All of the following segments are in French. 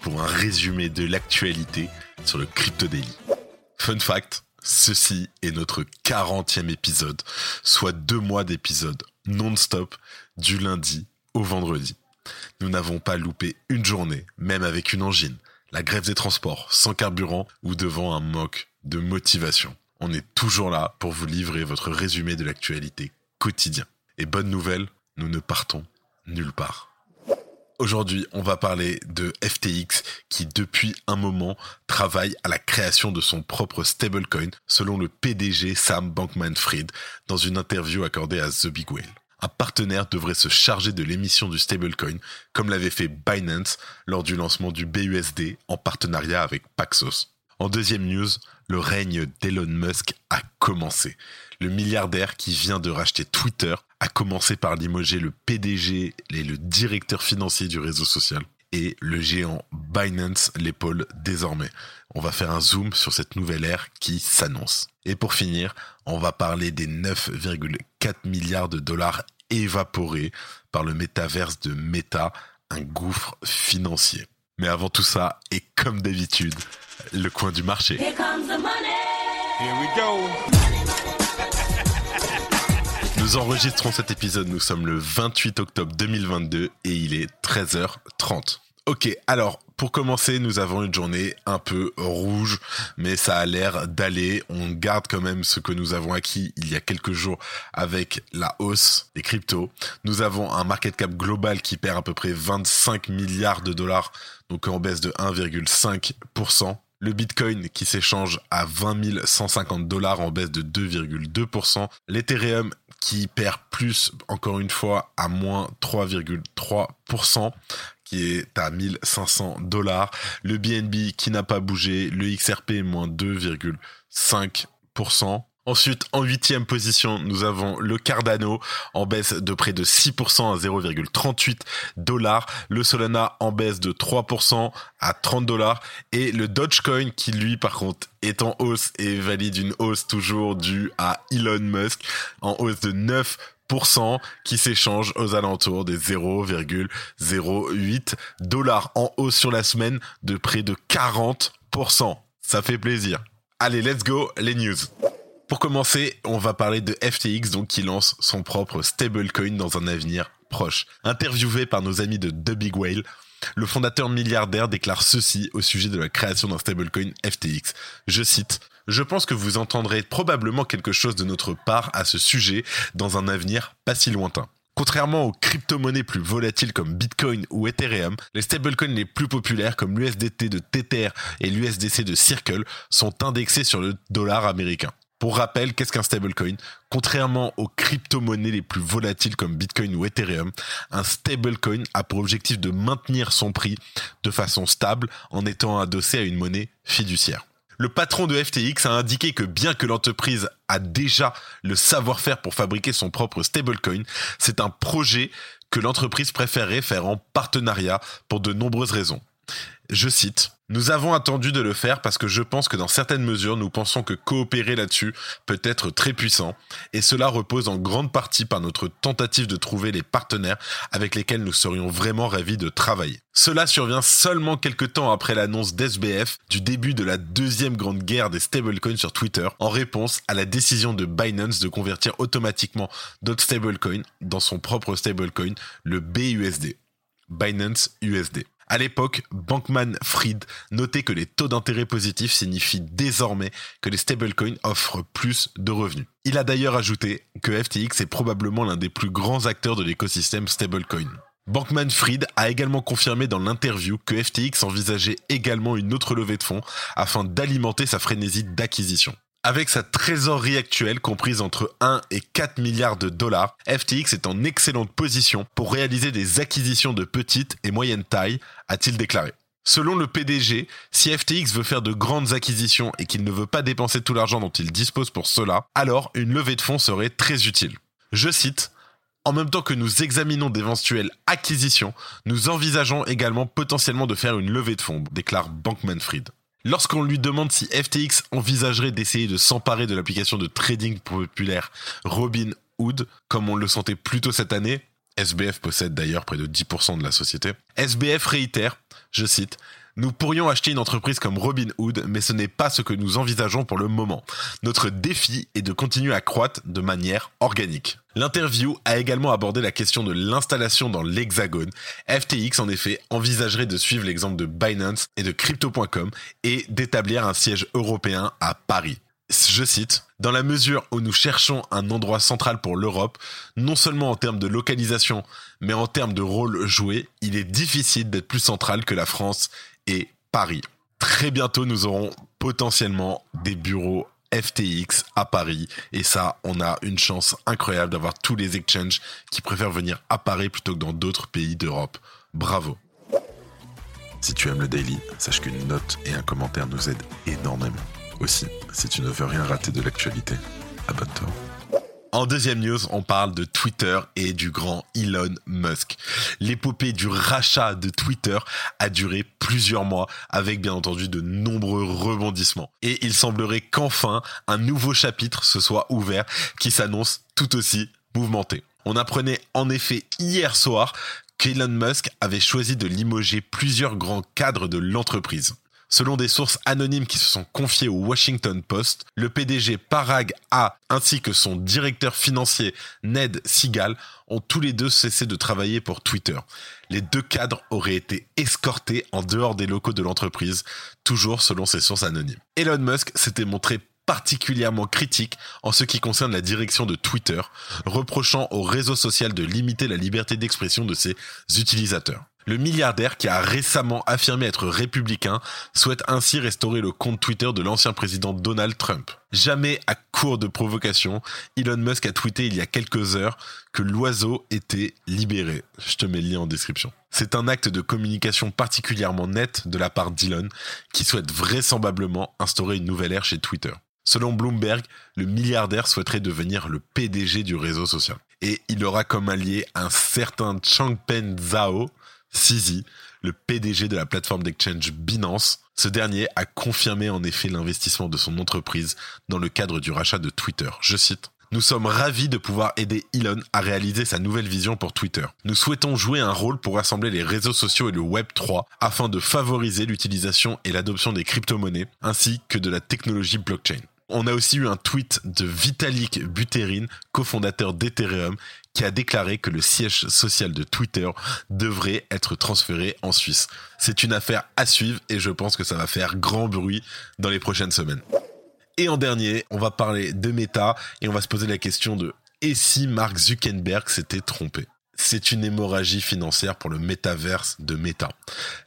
pour un résumé de l'actualité sur le Crypto Daily. Fun fact, ceci est notre 40e épisode, soit deux mois d'épisodes non-stop du lundi au vendredi. Nous n'avons pas loupé une journée, même avec une angine, la grève des transports, sans carburant ou devant un moque de motivation. On est toujours là pour vous livrer votre résumé de l'actualité quotidien. Et bonne nouvelle, nous ne partons nulle part. Aujourd'hui, on va parler de FTX qui depuis un moment travaille à la création de son propre stablecoin selon le PDG Sam Bankman-Fried dans une interview accordée à The Big Whale. Un partenaire devrait se charger de l'émission du stablecoin comme l'avait fait Binance lors du lancement du BUSD en partenariat avec Paxos. En deuxième news, le règne d'Elon Musk a commencé. Le milliardaire qui vient de racheter Twitter a commencé par limoger le PDG et le directeur financier du réseau social. Et le géant Binance l'épaule désormais. On va faire un zoom sur cette nouvelle ère qui s'annonce. Et pour finir, on va parler des 9,4 milliards de dollars évaporés par le métaverse de Meta, un gouffre financier. Mais avant tout ça, et comme d'habitude, le coin du marché. Here comes the money. Here we go. Nous enregistrons cet épisode, nous sommes le 28 octobre 2022 et il est 13h30. Ok, alors pour commencer, nous avons une journée un peu rouge, mais ça a l'air d'aller. On garde quand même ce que nous avons acquis il y a quelques jours avec la hausse des cryptos. Nous avons un market cap global qui perd à peu près 25 milliards de dollars, donc en baisse de 1,5%. Le Bitcoin qui s'échange à 20 150 dollars en baisse de 2,2%. L'Ethereum qui perd plus, encore une fois, à moins 3,3%, qui est à 1500 dollars. Le BNB qui n'a pas bougé. Le XRP moins 2,5%. Ensuite, en huitième position, nous avons le Cardano en baisse de près de 6% à 0,38 dollars. Le Solana en baisse de 3% à 30 dollars. Et le Dogecoin qui, lui, par contre, est en hausse et valide une hausse toujours due à Elon Musk en hausse de 9% qui s'échange aux alentours des 0,08 dollars en hausse sur la semaine de près de 40%. Ça fait plaisir. Allez, let's go, les news. Pour commencer, on va parler de FTX, donc qui lance son propre stablecoin dans un avenir proche. Interviewé par nos amis de The Big Whale, le fondateur milliardaire déclare ceci au sujet de la création d'un stablecoin FTX. Je cite je pense que vous entendrez probablement quelque chose de notre part à ce sujet dans un avenir pas si lointain. Contrairement aux crypto-monnaies plus volatiles comme Bitcoin ou Ethereum, les stablecoins les plus populaires comme l'USDT de Tether et l'USDC de Circle sont indexés sur le dollar américain. Pour rappel, qu'est-ce qu'un stablecoin? Contrairement aux crypto-monnaies les plus volatiles comme Bitcoin ou Ethereum, un stablecoin a pour objectif de maintenir son prix de façon stable en étant adossé à une monnaie fiduciaire. Le patron de FTX a indiqué que bien que l'entreprise a déjà le savoir-faire pour fabriquer son propre stablecoin, c'est un projet que l'entreprise préférerait faire en partenariat pour de nombreuses raisons. Je cite, Nous avons attendu de le faire parce que je pense que dans certaines mesures, nous pensons que coopérer là-dessus peut être très puissant, et cela repose en grande partie par notre tentative de trouver les partenaires avec lesquels nous serions vraiment ravis de travailler. Cela survient seulement quelques temps après l'annonce d'SBF du début de la deuxième grande guerre des stablecoins sur Twitter, en réponse à la décision de Binance de convertir automatiquement d'autres stablecoins dans son propre stablecoin, le BUSD. Binance USD. À l'époque, Bankman-Fried notait que les taux d'intérêt positifs signifient désormais que les stablecoins offrent plus de revenus. Il a d'ailleurs ajouté que FTX est probablement l'un des plus grands acteurs de l'écosystème stablecoin. Bankman-Fried a également confirmé dans l'interview que FTX envisageait également une autre levée de fonds afin d'alimenter sa frénésie d'acquisition. Avec sa trésorerie actuelle comprise entre 1 et 4 milliards de dollars, FTX est en excellente position pour réaliser des acquisitions de petite et moyenne taille, a-t-il déclaré. Selon le PDG, si FTX veut faire de grandes acquisitions et qu'il ne veut pas dépenser tout l'argent dont il dispose pour cela, alors une levée de fonds serait très utile. Je cite, en même temps que nous examinons d'éventuelles acquisitions, nous envisageons également potentiellement de faire une levée de fonds, déclare Bankman-Fried. Lorsqu'on lui demande si FTX envisagerait d'essayer de s'emparer de l'application de trading populaire Robinhood, comme on le sentait plus tôt cette année, SBF possède d'ailleurs près de 10% de la société, SBF réitère, je cite, nous pourrions acheter une entreprise comme Robinhood, mais ce n'est pas ce que nous envisageons pour le moment. Notre défi est de continuer à croître de manière organique. L'interview a également abordé la question de l'installation dans l'Hexagone. FTX, en effet, envisagerait de suivre l'exemple de Binance et de Crypto.com et d'établir un siège européen à Paris je cite, dans la mesure où nous cherchons un endroit central pour l'Europe, non seulement en termes de localisation, mais en termes de rôle joué, il est difficile d'être plus central que la France Paris. Très bientôt, nous aurons potentiellement des bureaux FTX à Paris. Et ça, on a une chance incroyable d'avoir tous les exchanges qui préfèrent venir à Paris plutôt que dans d'autres pays d'Europe. Bravo. Si tu aimes le daily, sache qu'une note et un commentaire nous aident énormément. Aussi, si tu ne veux rien rater de l'actualité, abonne-toi. En deuxième news, on parle de Twitter et du grand Elon Musk. L'épopée du rachat de Twitter a duré plusieurs mois avec bien entendu de nombreux rebondissements. Et il semblerait qu'enfin un nouveau chapitre se soit ouvert qui s'annonce tout aussi mouvementé. On apprenait en effet hier soir qu'Elon Musk avait choisi de limoger plusieurs grands cadres de l'entreprise. Selon des sources anonymes qui se sont confiées au Washington Post, le PDG Parag A ainsi que son directeur financier Ned Seagal ont tous les deux cessé de travailler pour Twitter. Les deux cadres auraient été escortés en dehors des locaux de l'entreprise, toujours selon ces sources anonymes. Elon Musk s'était montré particulièrement critique en ce qui concerne la direction de Twitter, reprochant au réseau social de limiter la liberté d'expression de ses utilisateurs. Le milliardaire qui a récemment affirmé être républicain souhaite ainsi restaurer le compte Twitter de l'ancien président Donald Trump. Jamais à court de provocation, Elon Musk a tweeté il y a quelques heures que l'oiseau était libéré. Je te mets le lien en description. C'est un acte de communication particulièrement net de la part d'Elon qui souhaite vraisemblablement instaurer une nouvelle ère chez Twitter. Selon Bloomberg, le milliardaire souhaiterait devenir le PDG du réseau social. Et il aura comme allié un certain Changpeng Zhao, Sisi, le PDG de la plateforme d'exchange Binance. Ce dernier a confirmé en effet l'investissement de son entreprise dans le cadre du rachat de Twitter. Je cite. Nous sommes ravis de pouvoir aider Elon à réaliser sa nouvelle vision pour Twitter. Nous souhaitons jouer un rôle pour rassembler les réseaux sociaux et le Web 3 afin de favoriser l'utilisation et l'adoption des crypto-monnaies ainsi que de la technologie blockchain. On a aussi eu un tweet de Vitalik Buterin, cofondateur d'Ethereum, qui a déclaré que le siège social de Twitter devrait être transféré en Suisse. C'est une affaire à suivre et je pense que ça va faire grand bruit dans les prochaines semaines. Et en dernier, on va parler de Meta et on va se poser la question de et si Mark Zuckerberg s'était trompé? C'est une hémorragie financière pour le métaverse de Meta.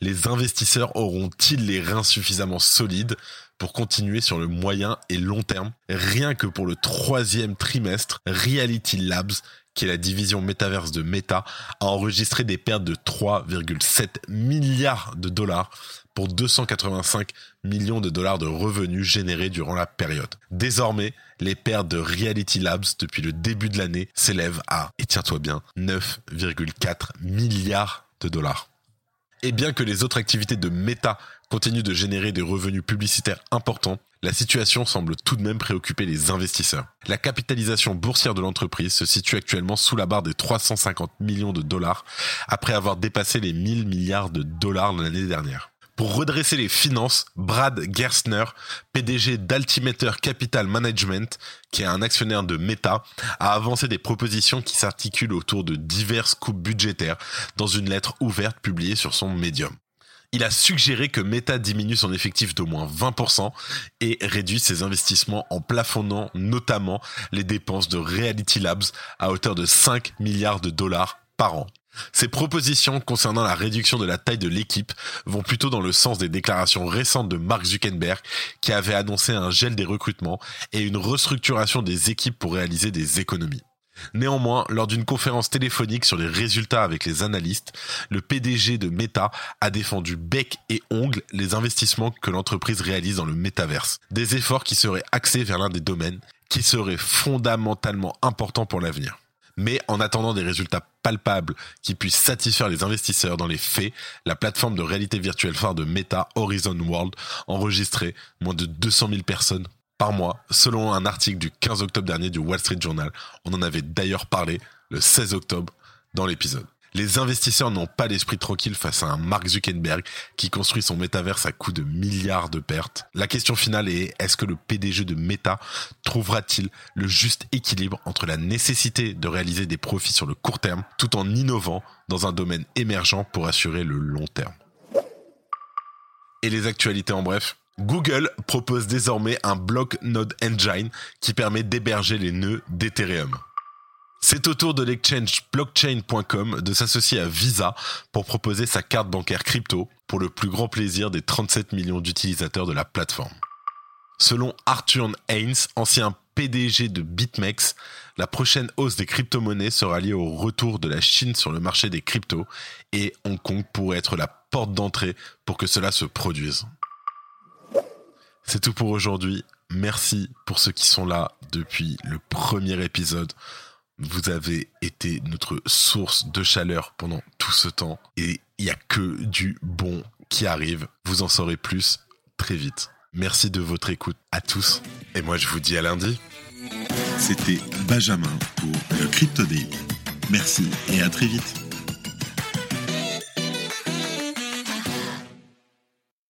Les investisseurs auront-ils les reins suffisamment solides pour continuer sur le moyen et long terme. Rien que pour le troisième trimestre, Reality Labs, qui est la division métaverse de Meta, a enregistré des pertes de 3,7 milliards de dollars pour 285 millions de dollars de revenus générés durant la période. Désormais, les pertes de Reality Labs depuis le début de l'année s'élèvent à, et tiens-toi bien, 9,4 milliards de dollars. Et bien que les autres activités de Meta continue de générer des revenus publicitaires importants, la situation semble tout de même préoccuper les investisseurs. La capitalisation boursière de l'entreprise se situe actuellement sous la barre des 350 millions de dollars après avoir dépassé les 1000 milliards de dollars l'année dernière. Pour redresser les finances, Brad Gerstner, PDG d'Altimeter Capital Management, qui est un actionnaire de Meta, a avancé des propositions qui s'articulent autour de diverses coupes budgétaires dans une lettre ouverte publiée sur son médium il a suggéré que Meta diminue son effectif d'au moins 20% et réduit ses investissements en plafonnant notamment les dépenses de Reality Labs à hauteur de 5 milliards de dollars par an. Ces propositions concernant la réduction de la taille de l'équipe vont plutôt dans le sens des déclarations récentes de Mark Zuckerberg qui avait annoncé un gel des recrutements et une restructuration des équipes pour réaliser des économies. Néanmoins, lors d'une conférence téléphonique sur les résultats avec les analystes, le PDG de Meta a défendu bec et ongle les investissements que l'entreprise réalise dans le métaverse. Des efforts qui seraient axés vers l'un des domaines qui serait fondamentalement important pour l'avenir. Mais en attendant des résultats palpables qui puissent satisfaire les investisseurs dans les faits, la plateforme de réalité virtuelle phare de Meta, Horizon World, enregistrait moins de 200 000 personnes par mois, selon un article du 15 octobre dernier du Wall Street Journal. On en avait d'ailleurs parlé le 16 octobre dans l'épisode. Les investisseurs n'ont pas l'esprit tranquille face à un Mark Zuckerberg qui construit son métaverse à coups de milliards de pertes. La question finale est est-ce que le PDG de Meta trouvera-t-il le juste équilibre entre la nécessité de réaliser des profits sur le court terme tout en innovant dans un domaine émergent pour assurer le long terme? Et les actualités en bref Google propose désormais un block node engine qui permet d'héberger les nœuds d'Ethereum. C'est au tour de l'exchange blockchain.com de s'associer à Visa pour proposer sa carte bancaire crypto pour le plus grand plaisir des 37 millions d'utilisateurs de la plateforme. Selon Arthur Haynes, ancien PDG de BitMEX, la prochaine hausse des crypto-monnaies sera liée au retour de la Chine sur le marché des cryptos et Hong Kong pourrait être la porte d'entrée pour que cela se produise. C'est tout pour aujourd'hui. Merci pour ceux qui sont là depuis le premier épisode. Vous avez été notre source de chaleur pendant tout ce temps et il n'y a que du bon qui arrive. Vous en saurez plus très vite. Merci de votre écoute à tous et moi je vous dis à lundi. C'était Benjamin pour le Crypto Daily. Merci et à très vite.